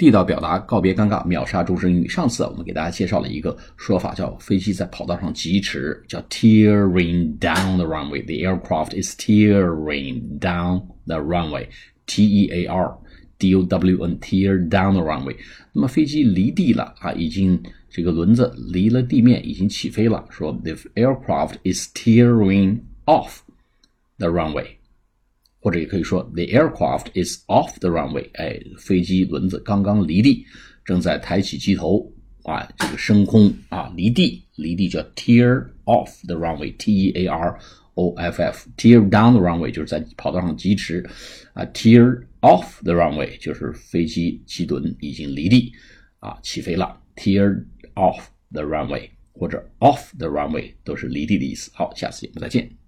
地道表达告别尴尬，秒杀终身英语。上次我们给大家介绍了一个说法，叫飞机在跑道上疾驰，叫 tearing down the runway。The aircraft is tearing down the runway. T E A R D O W N tear down the runway。那么飞机离地了啊，已经这个轮子离了地面，已经起飞了。说 the aircraft is tearing off the runway。或者也可以说，the aircraft is off the runway。哎，飞机轮子刚刚离地，正在抬起机头啊，这个升空啊，离地，离地叫 tear off the runway，T E A R O F F，tear down the runway 就是在跑道上疾驰啊，tear off the runway 就是飞机机轮已经离地啊，起飞了，tear off the runway 或者 off the runway 都是离地的意思。好，下次节目再见。